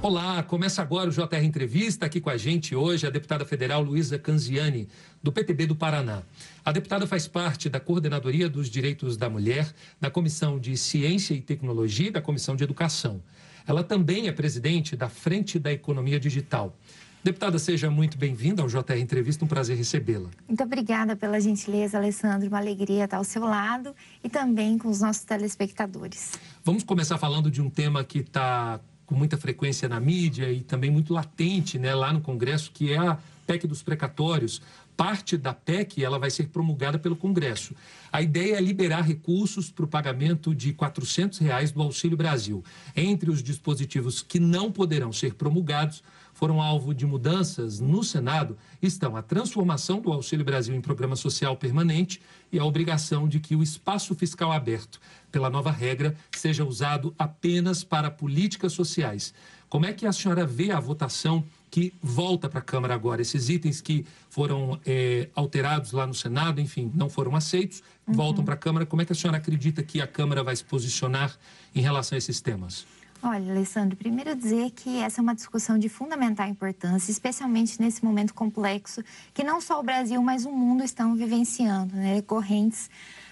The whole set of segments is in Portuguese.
Olá, começa agora o JR Entrevista. Aqui com a gente hoje a deputada federal Luísa Canziani, do PTB do Paraná. A deputada faz parte da Coordenadoria dos Direitos da Mulher, da Comissão de Ciência e Tecnologia e da Comissão de Educação. Ela também é presidente da Frente da Economia Digital. Deputada, seja muito bem-vinda ao JR Entrevista, um prazer recebê-la. Muito obrigada pela gentileza, Alessandro. Uma alegria estar ao seu lado e também com os nossos telespectadores. Vamos começar falando de um tema que está com muita frequência na mídia e também muito latente né, lá no Congresso, que é a PEC dos precatórios. Parte da PEC ela vai ser promulgada pelo Congresso. A ideia é liberar recursos para o pagamento de 400 reais do Auxílio Brasil. Entre os dispositivos que não poderão ser promulgados, foram alvo de mudanças no Senado estão a transformação do Auxílio Brasil em programa social permanente e a obrigação de que o espaço fiscal aberto pela nova regra seja usado apenas para políticas sociais. Como é que a senhora vê a votação que volta para a Câmara agora? Esses itens que foram é, alterados lá no Senado, enfim, não foram aceitos, uhum. voltam para a Câmara. Como é que a senhora acredita que a Câmara vai se posicionar em relação a esses temas? Olha, Alessandro, primeiro dizer que essa é uma discussão de fundamental importância, especialmente nesse momento complexo que não só o Brasil, mas o mundo estão vivenciando, né? Correntes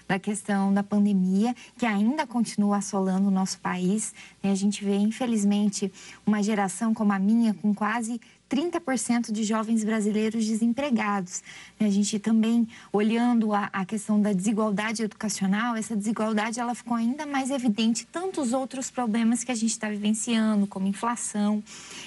da questão da pandemia, que ainda continua assolando o nosso país. A gente vê, infelizmente, uma geração como a minha, com quase 30% de jovens brasileiros desempregados. A gente também, olhando a, a, questão da desigualdade educacional, essa desigualdade ela ficou ainda mais evidente, tantos outros problemas que a gente está vivenciando, como inflação,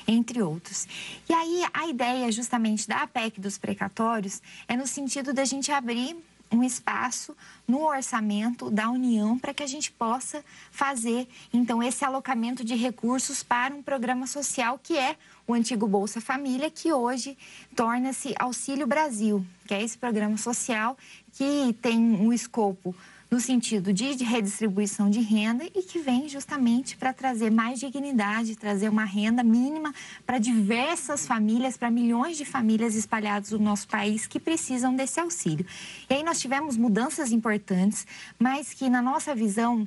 entre outros. E aí, a ideia justamente da APEC dos precatórios é no sentido da gente abrir um espaço no orçamento da União para que a gente possa fazer, então, esse alocamento de recursos para um programa social que é o antigo Bolsa Família, que hoje torna-se Auxílio Brasil, que é esse programa social que tem um escopo no sentido de redistribuição de renda e que vem justamente para trazer mais dignidade, trazer uma renda mínima para diversas famílias, para milhões de famílias espalhadas no nosso país que precisam desse auxílio. E aí nós tivemos mudanças importantes, mas que na nossa visão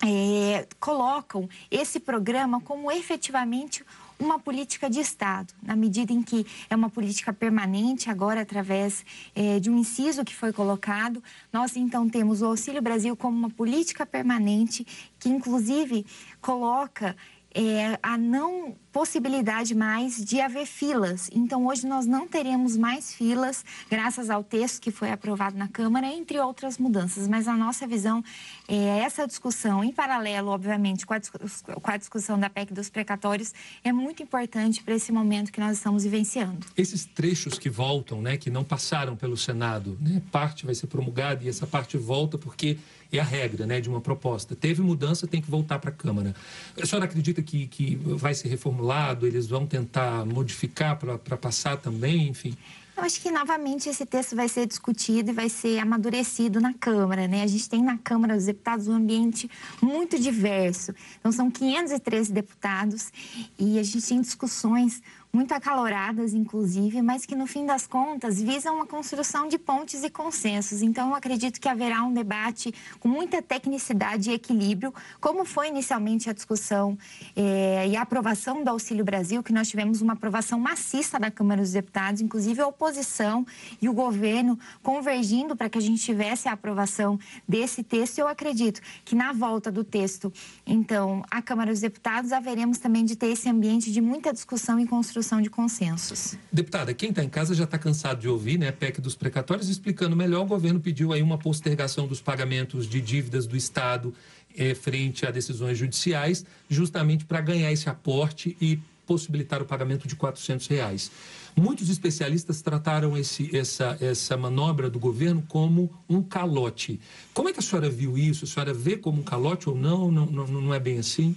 é, colocam esse programa como efetivamente uma política de Estado, na medida em que é uma política permanente, agora através é, de um inciso que foi colocado. Nós, então, temos o Auxílio Brasil como uma política permanente, que, inclusive, coloca é, a não possibilidade mais de haver filas. Então, hoje nós não teremos mais filas, graças ao texto que foi aprovado na Câmara, entre outras mudanças. Mas a nossa visão é essa discussão, em paralelo, obviamente, com a, com a discussão da PEC dos precatórios, é muito importante para esse momento que nós estamos vivenciando. Esses trechos que voltam, né, que não passaram pelo Senado, né, parte vai ser promulgada e essa parte volta porque é a regra né, de uma proposta. Teve mudança, tem que voltar para a Câmara. A senhora acredita que, que vai ser reformulado, eles vão tentar modificar para passar também, enfim? Eu acho que novamente esse texto vai ser discutido e vai ser amadurecido na Câmara, né? A gente tem na Câmara dos Deputados um ambiente muito diverso. Então são 513 deputados e a gente tem discussões muito acaloradas, inclusive, mas que no fim das contas visam a construção de pontes e consensos. Então, eu acredito que haverá um debate com muita tecnicidade e equilíbrio, como foi inicialmente a discussão eh, e a aprovação do Auxílio Brasil, que nós tivemos uma aprovação maciça da Câmara dos Deputados, inclusive a oposição e o governo convergindo para que a gente tivesse a aprovação desse texto. Eu acredito que na volta do texto, então, a Câmara dos Deputados, haveremos também de ter esse ambiente de muita discussão e construção construção de consensos. Deputada, quem está em casa já está cansado de ouvir, né, PEC dos precatórios, explicando melhor, o governo pediu aí uma postergação dos pagamentos de dívidas do Estado eh, frente a decisões judiciais, justamente para ganhar esse aporte e possibilitar o pagamento de 400 reais. Muitos especialistas trataram esse, essa, essa manobra do governo como um calote. Como é que a senhora viu isso? A senhora vê como um calote ou não? Não, não, não é bem assim?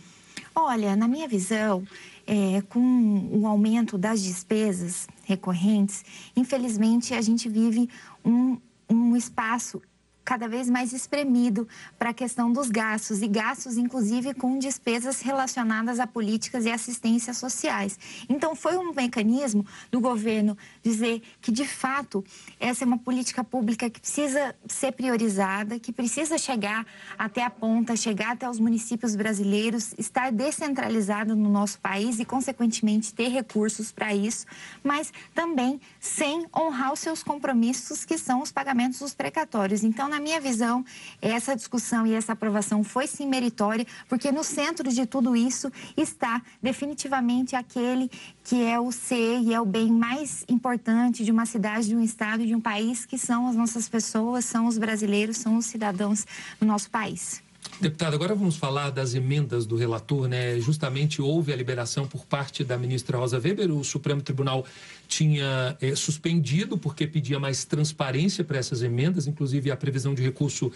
Olha, na minha visão, é, com o aumento das despesas recorrentes, infelizmente a gente vive um, um espaço cada vez mais espremido para a questão dos gastos, e gastos, inclusive, com despesas relacionadas a políticas e assistências sociais. Então, foi um mecanismo do governo dizer que, de fato, essa é uma política pública que precisa ser priorizada, que precisa chegar até a ponta, chegar até os municípios brasileiros, estar descentralizado no nosso país e, consequentemente, ter recursos para isso, mas também sem honrar os seus compromissos, que são os pagamentos dos precatórios. Então, na minha visão, essa discussão e essa aprovação foi sim meritória, porque no centro de tudo isso está definitivamente aquele que é o ser e é o bem mais importante de uma cidade, de um estado, de um país, que são as nossas pessoas, são os brasileiros, são os cidadãos do nosso país. Deputado, agora vamos falar das emendas do relator, né? Justamente houve a liberação por parte da ministra Rosa Weber, o Supremo Tribunal tinha é, suspendido porque pedia mais transparência para essas emendas, inclusive a previsão de recurso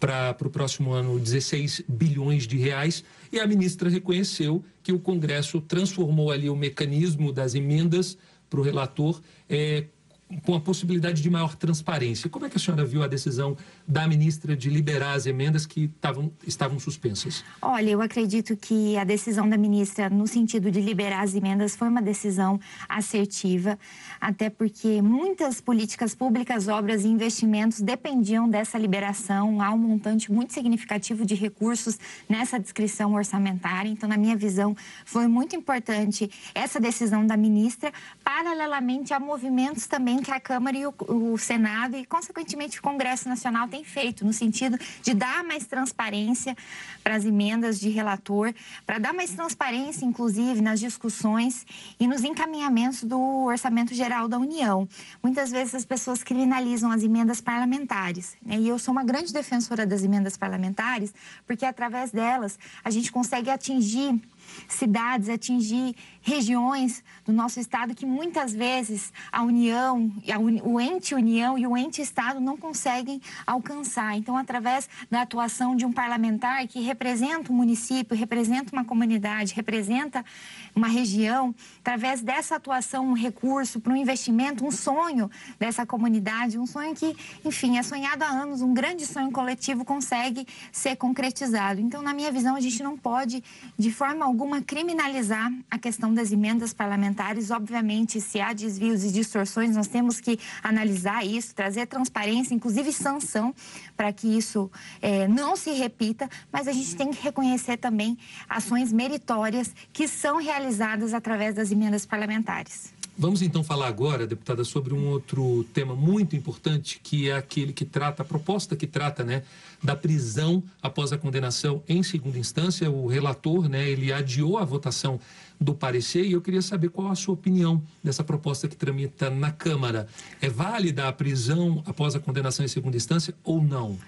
para o próximo ano 16 bilhões de reais e a ministra reconheceu que o Congresso transformou ali o mecanismo das emendas para o relator é, com a possibilidade de maior transparência. Como é que a senhora viu a decisão da ministra de liberar as emendas que tavam, estavam suspensas? Olha, eu acredito que a decisão da ministra, no sentido de liberar as emendas, foi uma decisão assertiva, até porque muitas políticas públicas, obras e investimentos dependiam dessa liberação. Há um montante muito significativo de recursos nessa descrição orçamentária. Então, na minha visão, foi muito importante essa decisão da ministra, paralelamente a movimentos também que a Câmara e o, o Senado e, consequentemente, o Congresso Nacional têm feito, no sentido de dar mais transparência para as emendas de relator, para dar mais transparência, inclusive, nas discussões e nos encaminhamentos do Orçamento Geral da União. Muitas vezes as pessoas criminalizam as emendas parlamentares, né? e eu sou uma grande defensora das emendas parlamentares, porque através delas a gente consegue atingir cidades, atingir regiões do nosso estado que muitas vezes a União, o ente União e o ente Estado não conseguem alcançar. Então, através da atuação de um parlamentar que representa um município, representa uma comunidade, representa uma região, através dessa atuação, um recurso para um investimento, um sonho dessa comunidade, um sonho que, enfim, é sonhado há anos, um grande sonho coletivo consegue ser concretizado. Então, na minha visão, a gente não pode, de forma alguma, criminalizar a questão das emendas parlamentares. Obviamente, se há desvios e distorções, nós temos que analisar isso, trazer transparência, inclusive sanção, para que isso é, não se repita, mas a gente tem que reconhecer também ações meritórias que são realizadas através das emendas parlamentares. Vamos então falar agora, deputada, sobre um outro tema muito importante, que é aquele que trata, a proposta que trata, né, da prisão após a condenação em segunda instância. O relator, né, ele adiou a votação do parecer e eu queria saber qual a sua opinião dessa proposta que tramita na Câmara. É válida a prisão após a condenação em segunda instância ou não?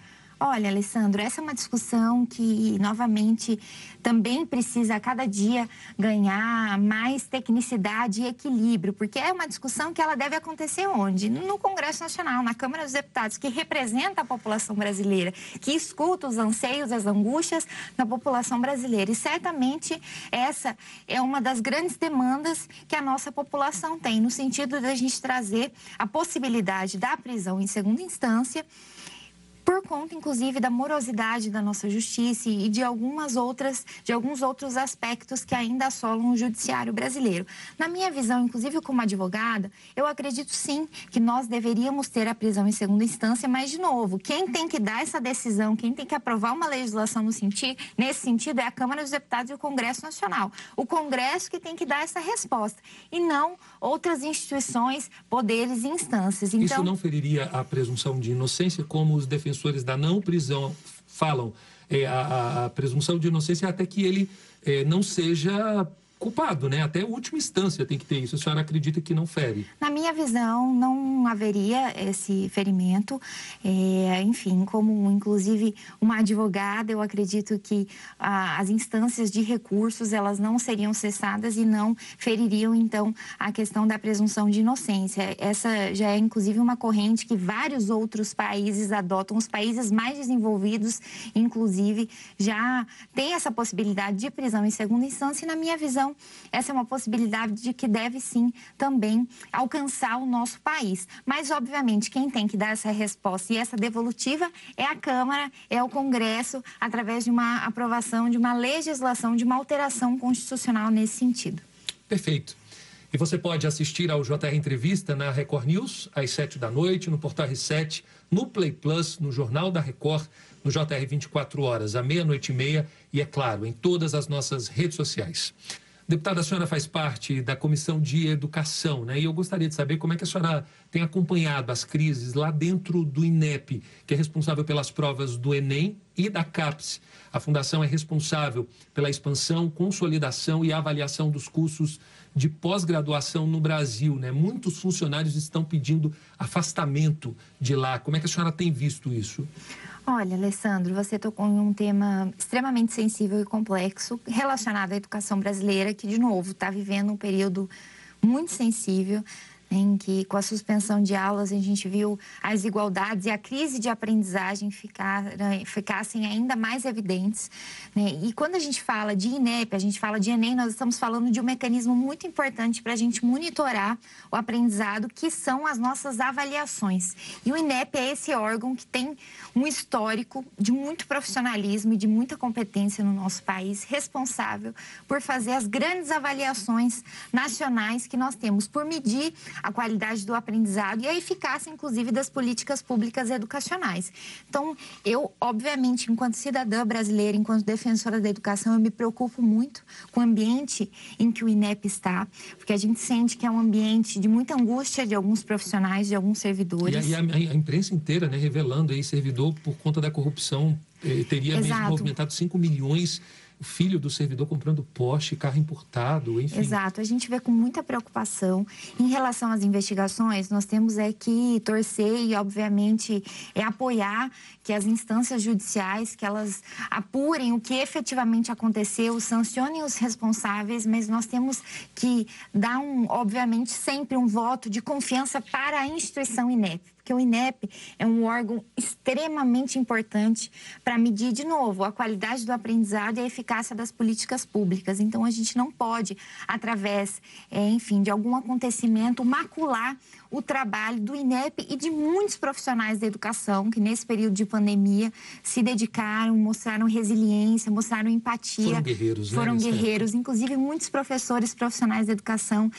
Olha, Alessandro, essa é uma discussão que, novamente, também precisa a cada dia ganhar mais tecnicidade e equilíbrio, porque é uma discussão que ela deve acontecer onde? No Congresso Nacional, na Câmara dos Deputados, que representa a população brasileira, que escuta os anseios, as angústias da população brasileira. E certamente essa é uma das grandes demandas que a nossa população tem, no sentido de a gente trazer a possibilidade da prisão em segunda instância por conta, inclusive, da morosidade da nossa justiça e de algumas outras, de alguns outros aspectos que ainda assolam o judiciário brasileiro. Na minha visão, inclusive como advogada, eu acredito sim que nós deveríamos ter a prisão em segunda instância, mas de novo, quem tem que dar essa decisão, quem tem que aprovar uma legislação no sentido, nesse sentido é a Câmara dos Deputados e o Congresso Nacional. O Congresso que tem que dar essa resposta e não outras instituições, poderes e instâncias. Então, Isso não feriria a presunção de inocência como os defensores da não prisão falam é, a, a, presunção de inocência até que ele é, não seja culpado, né? Até última instância tem que ter isso. A senhora acredita que não fere? Na minha visão, não haveria esse ferimento. É, enfim, como inclusive uma advogada, eu acredito que as instâncias de recursos elas não seriam cessadas e não feririam então a questão da presunção de inocência. Essa já é inclusive uma corrente que vários outros países adotam. Os países mais desenvolvidos, inclusive, já têm essa possibilidade de prisão em segunda instância. E na minha visão Essa é uma possibilidade de que deve sim também alcançar o nosso país. Mas, obviamente, quem tem que dar essa resposta e essa devolutiva é a Câmara, é o Congresso, através de uma aprovação de uma legislação, de uma alteração constitucional nesse sentido. Perfeito. E você pode assistir ao JR Entrevista na Record News, às 7 da noite, no Portal R7, no Play Plus, no Jornal da Record, no JR 24 horas, à meia-noite e meia, e, é claro, em todas as nossas redes sociais. Deputada, a senhora faz parte da Comissão de Educação, né? E eu gostaria de saber como é que a senhora tem acompanhado as crises lá dentro do INEP, que é responsável pelas provas do Enem e da CAPES. A fundação é responsável pela expansão, consolidação e avaliação dos cursos de pós-graduação no Brasil. Né? Muitos funcionários estão pedindo afastamento de lá. Como é que a senhora tem visto isso? Olha, Alessandro, você tocou em um tema extremamente sensível e complexo relacionado à educação brasileira, que, de novo, está vivendo um período muito sensível em que, com a suspensão de aulas, a gente viu as desigualdades e a crise de aprendizagem ficar, ficassem ainda mais evidentes. Né? E quando a gente fala de INEP, a gente fala de Enem, nós estamos falando de um mecanismo muito importante para a gente monitorar o aprendizado, que são as nossas avaliações. E o INEP é esse órgão que tem um histórico de muito profissionalismo e de muita competência no nosso país, responsável por fazer as grandes avaliações nacionais que nós temos, por medir a qualidade do aprendizado e a eficácia, inclusive, das políticas públicas educacionais. Então, eu, obviamente, enquanto cidadã brasileira, enquanto defensora da educação, eu me preocupo muito com o ambiente em que o INEP está, porque a gente sente que é um ambiente de muita angústia de alguns profissionais, de alguns servidores. E a, a, a imprensa inteira, né, revelando aí servidor por conta da corrupção, eh, teria Exato. mesmo movimentado 5 milhões o filho do servidor comprando Porsche, carro importado, enfim. Exato, a gente vê com muita preocupação. Em relação às investigações, nós temos é que torcer e, obviamente, é apoiar que as instâncias judiciais, que elas apurem o que efetivamente aconteceu, sancionem os responsáveis, mas nós temos que dar, um, obviamente, sempre um voto de confiança para a instituição INEP porque o INEP é um órgão extremamente importante para medir, de novo, a qualidade do aprendizado e a eficácia das políticas públicas. Então, a gente não pode, através, é, enfim, de algum acontecimento, macular o trabalho do INEP e de muitos profissionais da educação que, nesse período de pandemia, se dedicaram, mostraram resiliência, mostraram empatia. Foram guerreiros, né? Foram guerreiros. Inclusive, muitos professores profissionais da educação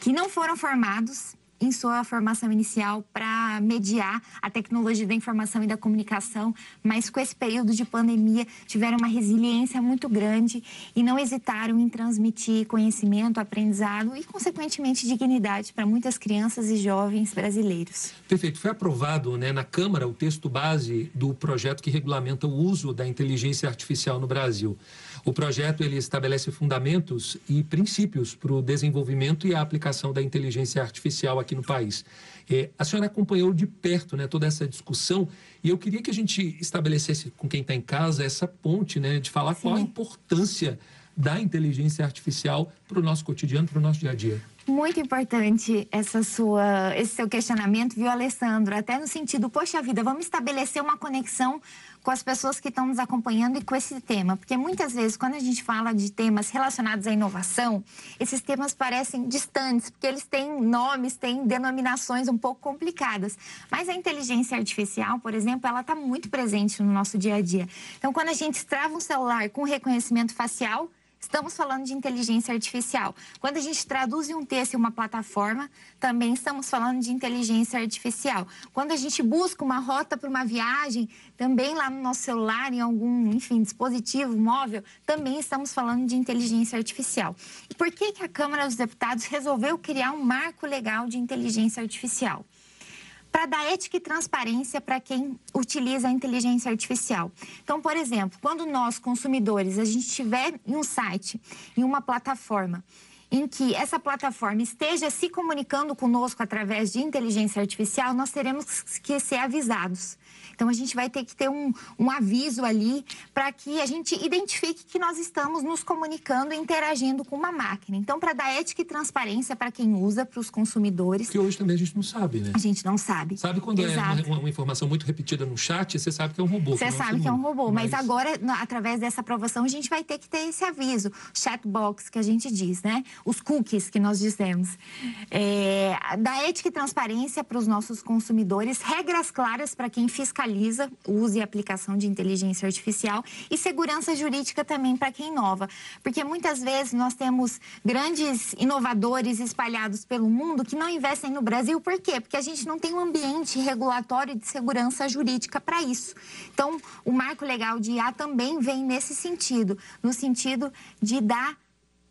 que não foram formados em sua formação inicial para mediar a tecnologia da informação e da comunicação, mas com esse período de pandemia tiveram uma resiliência muito grande e não hesitaram em transmitir conhecimento, aprendizado e, consequentemente, dignidade para muitas crianças e jovens brasileiros. Perfeito. Foi aprovado né, na Câmara o texto base do projeto que regulamenta o uso da inteligência artificial no Brasil. O projeto ele estabelece fundamentos e princípios para o desenvolvimento e a aplicação da inteligência artificial aqui no país. É, a senhora acompanhou de perto né, toda essa discussão e eu queria que a gente estabelecesse com quem está em casa essa ponte né, de falar Sim. qual a importância da inteligência artificial para o nosso cotidiano, para o nosso dia a dia. Muito importante essa sua, esse seu questionamento, viu, Alessandro? Até no sentido, poxa vida, vamos estabelecer uma conexão com as pessoas que estão nos acompanhando e com esse tema. Porque muitas vezes, quando a gente fala de temas relacionados à inovação, esses temas parecem distantes, porque eles têm nomes, têm denominações um pouco complicadas. Mas a inteligência artificial, por exemplo, ela está muito presente no nosso dia a dia. Então, quando a gente extrava um celular com reconhecimento facial, Estamos falando de inteligência artificial. Quando a gente traduz um texto em uma plataforma, também estamos falando de inteligência artificial. Quando a gente busca uma rota para uma viagem, também lá no nosso celular, em algum, enfim, dispositivo móvel, também estamos falando de inteligência artificial. E por que, que a Câmara dos Deputados resolveu criar um marco legal de inteligência artificial? Para dar ética e transparência para quem utiliza a inteligência artificial. Então, por exemplo, quando nós, consumidores, a gente estiver em um site, em uma plataforma, em que essa plataforma esteja se comunicando conosco através de inteligência artificial, nós teremos que ser avisados. Então, a gente vai ter que ter um, um aviso ali para que a gente identifique que nós estamos nos comunicando e interagindo com uma máquina. Então, para dar ética e transparência para quem usa, para os consumidores. Que hoje também a gente não sabe, né? A gente não sabe. Sabe quando é Exato. é uma, uma, informação muito repetida no chat, você sabe que é um robô. Você sabe que é um robô, mas... mas agora, através dessa aprovação, a gente vai ter que ter esse aviso. Chatbox, que a gente diz, né? Os cookies que nós dizemos. É, da ética e transparência para os nossos consumidores, regras claras para quem fiscaliza fiscaliza o uso e aplicação de inteligência artificial e segurança jurídica também para quem inova. Porque muitas vezes nós temos grandes inovadores espalhados pelo mundo que não investem no Brasil. Por quê? Porque a gente não tem um ambiente regulatório de segurança jurídica para isso. Então, o marco legal de IA também vem nesse sentido no sentido de dar,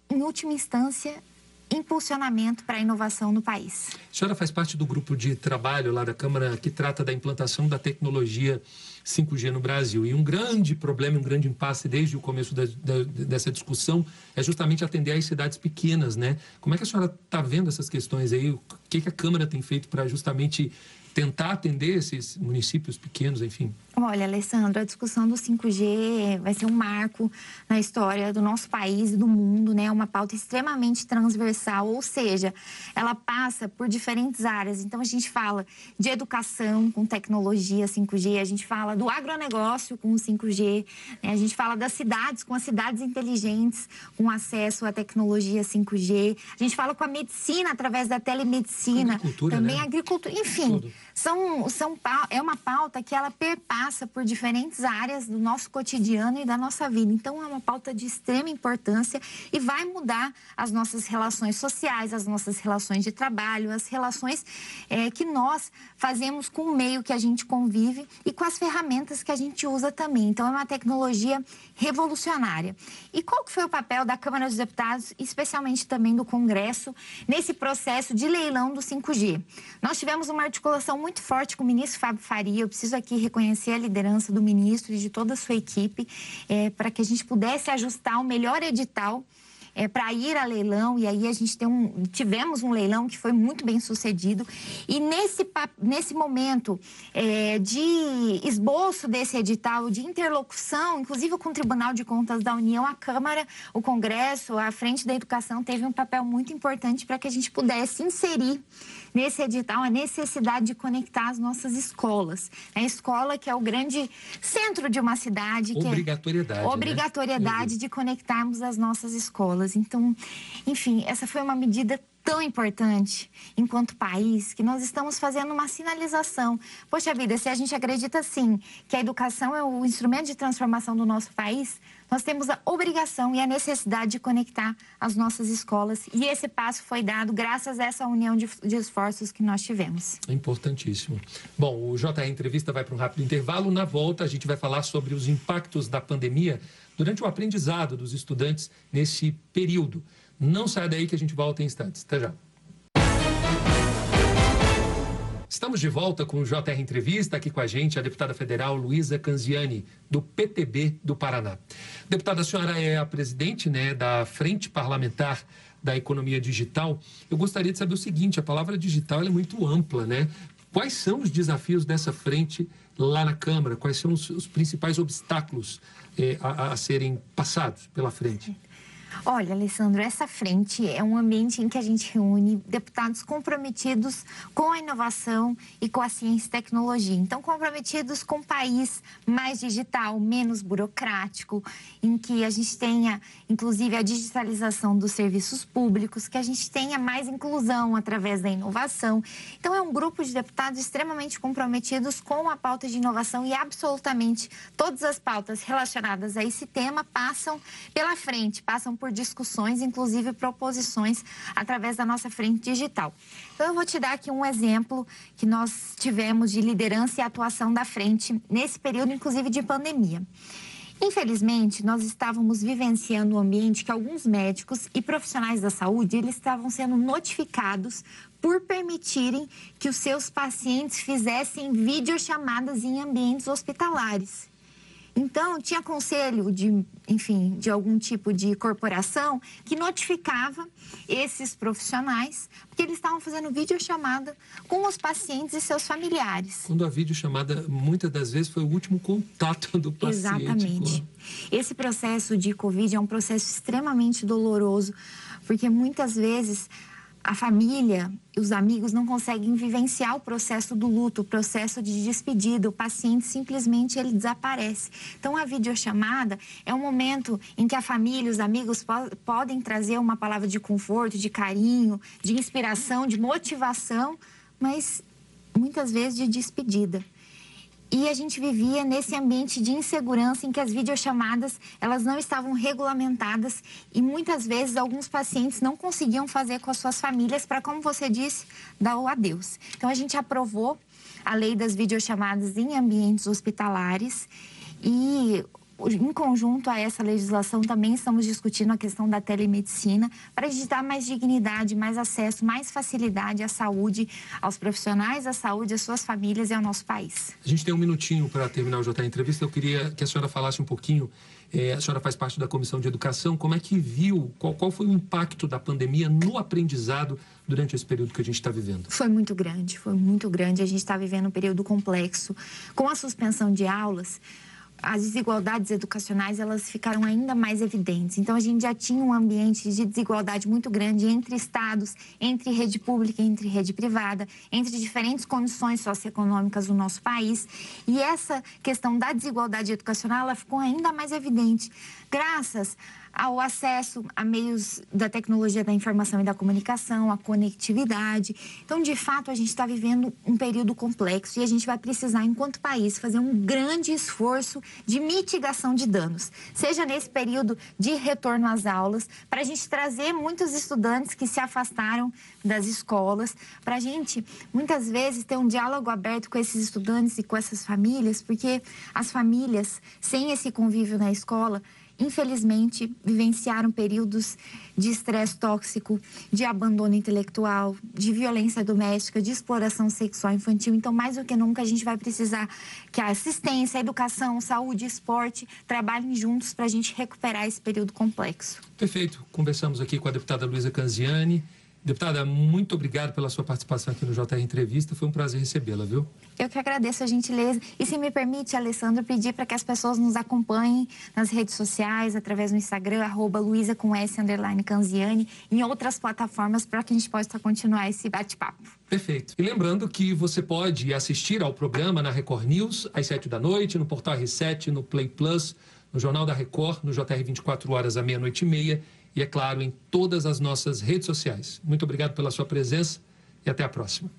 em última instância, impulsionamento para a inovação no país. A senhora faz parte do grupo de trabalho lá da Câmara que trata da implantação da tecnologia 5G no Brasil. E um grande problema, um grande impasse desde o começo da, da, dessa discussão é justamente atender às cidades pequenas, né? Como é que a senhora está vendo essas questões aí? O que, que a Câmara tem feito para justamente tentar atender esses municípios pequenos, enfim? Olha, Alessandro, a discussão do 5G vai ser um marco na história do nosso país e do mundo, né? Uma pauta extremamente transversal, ou seja, ela passa por diferentes áreas. Então, a gente fala de educação com tecnologia 5G, a gente fala do agronegócio com o 5G, né? a gente fala das cidades com as cidades inteligentes com acesso à tecnologia 5G, a gente fala com a medicina através da telemedicina, agricultura, também né? agricultura, enfim, são, são, é uma pauta que ela perpassa passa por diferentes áreas do nosso cotidiano e da nossa vida. Então, é uma pauta de extrema importância e vai mudar as nossas relações sociais, as nossas relações de trabalho, as relações é, que nós fazemos com o meio que a gente convive e com as ferramentas que a gente usa também. Então, é uma tecnologia revolucionária. E qual que foi o papel da Câmara dos Deputados, especialmente também do Congresso, nesse processo de leilão do 5G? Nós tivemos uma articulação muito forte com o ministro Fábio Faria. Eu preciso aqui reconhecer a liderança do ministro e de toda a sua equipe é, para que a gente pudesse ajustar o melhor edital é, para ir a leilão, e aí a gente um, tivemos um leilão que foi muito bem sucedido. E nesse, nesse momento é, de esboço desse edital, de interlocução, inclusive com o Tribunal de Contas da União, a Câmara, o Congresso, a Frente da Educação teve um papel muito importante para que a gente pudesse inserir nesse edital a necessidade de conectar as nossas escolas. A escola que é o grande centro de uma cidade. Obrigatoriedade. Que é obrigatoriedade né? de conectarmos as nossas escolas. Então, enfim, essa foi uma medida tão importante enquanto país que nós estamos fazendo uma sinalização. Poxa vida, se a gente acredita sim que a educação é o instrumento de transformação do nosso país, nós temos a obrigação e a necessidade de conectar as nossas escolas. E esse passo foi dado graças a essa união de, de esforços que nós tivemos. É importantíssimo. Bom, o JR Entrevista vai para um rápido intervalo. Na volta, a gente vai falar sobre os impactos da pandemia durante o aprendizado dos estudantes nesse período. Não saia daí que a gente volta em instantes. Até já. Estamos de volta com o JR Entrevista, aqui com a gente a deputada federal Luísa Canziani, do PTB do Paraná. Deputada, a senhora é a presidente né, da Frente Parlamentar da Economia Digital. Eu gostaria de saber o seguinte, a palavra digital é muito ampla, né? Quais são os desafios dessa frente lá na Câmara? Quais são os, os principais obstáculos eh, a, a serem passados pela frente? Olha, Alessandro, essa frente é um ambiente em que a gente reúne deputados comprometidos com a inovação e com a ciência e tecnologia. Então, comprometidos com um país mais digital, menos burocrático, em que a gente tenha, inclusive, a digitalização dos serviços públicos, que a gente tenha mais inclusão através da inovação. Então, é um grupo de deputados extremamente comprometidos com a pauta de inovação e absolutamente todas as pautas relacionadas a esse tema passam pela frente, passam por discussões, inclusive proposições, através da nossa frente digital. Então, eu vou te dar aqui um exemplo que nós tivemos de liderança e atuação da frente nesse período, inclusive de pandemia. Infelizmente, nós estávamos vivenciando um ambiente que alguns médicos e profissionais da saúde eles estavam sendo notificados por permitirem que os seus pacientes fizessem videochamadas em ambientes hospitalares. Então, tinha conselho de, enfim, de algum tipo de corporação que notificava esses profissionais porque eles estavam fazendo videochamada com os pacientes e seus familiares. Quando a videochamada, muitas das vezes, foi o último contato do paciente. Exatamente. Esse processo de Covid é um processo extremamente doloroso, porque muitas vezes a família e os amigos não conseguem vivenciar o processo do luto, o processo de despedida. O paciente simplesmente ele desaparece. Então a videochamada é um momento em que a família, os amigos po podem trazer uma palavra de conforto, de carinho, de inspiração, de motivação, mas muitas vezes de despedida. E a gente vivia nesse ambiente de insegurança em que as videochamadas elas não estavam regulamentadas e muitas vezes alguns pacientes não conseguiam fazer com as suas famílias para, como você disse, dar o adeus. Então a gente aprovou a lei das videochamadas em ambientes hospitalares e em conjunto a essa legislação, também estamos discutindo a questão da telemedicina para dar mais dignidade, mais acesso, mais facilidade à saúde, aos profissionais da saúde, às suas famílias e ao nosso país. A gente tem um minutinho para terminar o JR Entrevista. Eu queria que a senhora falasse um pouquinho. É, a senhora faz parte da Comissão de Educação. Como é que viu, qual, qual foi o impacto da pandemia no aprendizado durante esse período que a gente está vivendo? Foi muito grande, foi muito grande. A gente está vivendo um período complexo. Com a suspensão de aulas, as desigualdades educacionais elas ficaram ainda mais evidentes. Então a gente já tinha um ambiente de desigualdade muito grande entre estados, entre rede pública, entre rede privada, entre diferentes condições socioeconômicas do nosso país. E essa questão da desigualdade educacional ela ficou ainda mais evidente graças ao acesso a meios da tecnologia da informação e da comunicação, a conectividade. Então, de fato, a gente está vivendo um período complexo e a gente vai precisar, enquanto país, fazer um grande esforço de mitigação de danos, seja nesse período de retorno às aulas, para a gente trazer muitos estudantes que se afastaram das escolas, para a gente, muitas vezes, ter um diálogo aberto com esses estudantes e com essas famílias, porque as famílias, sem esse convívio na escola, infelizmente, vivenciaram períodos de estresse tóxico, de abandono intelectual, de violência doméstica, de exploração sexual infantil. Então, mais do que nunca, a gente vai precisar que a assistência, a educação, saúde, esporte trabalhem juntos para a gente recuperar esse período complexo. Perfeito. Conversamos aqui com a deputada Luísa Canziani. Deputada, muito obrigado pela sua participação aqui no JR Entrevista. Foi um prazer recebê-la, viu? Eu que agradeço a gentileza. E se me permite, Alessandro, pedir para que as pessoas nos acompanhem nas redes sociais, através do Instagram, arroba Luísa com S, underline Canziani, em outras plataformas, para que a gente possa continuar esse bate-papo. Perfeito. E lembrando que você pode assistir ao programa na Record News, às sete da noite, no Portal R7, no Play Plus, no Jornal da Record, no JR 24 horas à meia-noite e meia e, é claro, em todas as nossas redes sociais. Muito obrigado pela sua presença e até a próxima.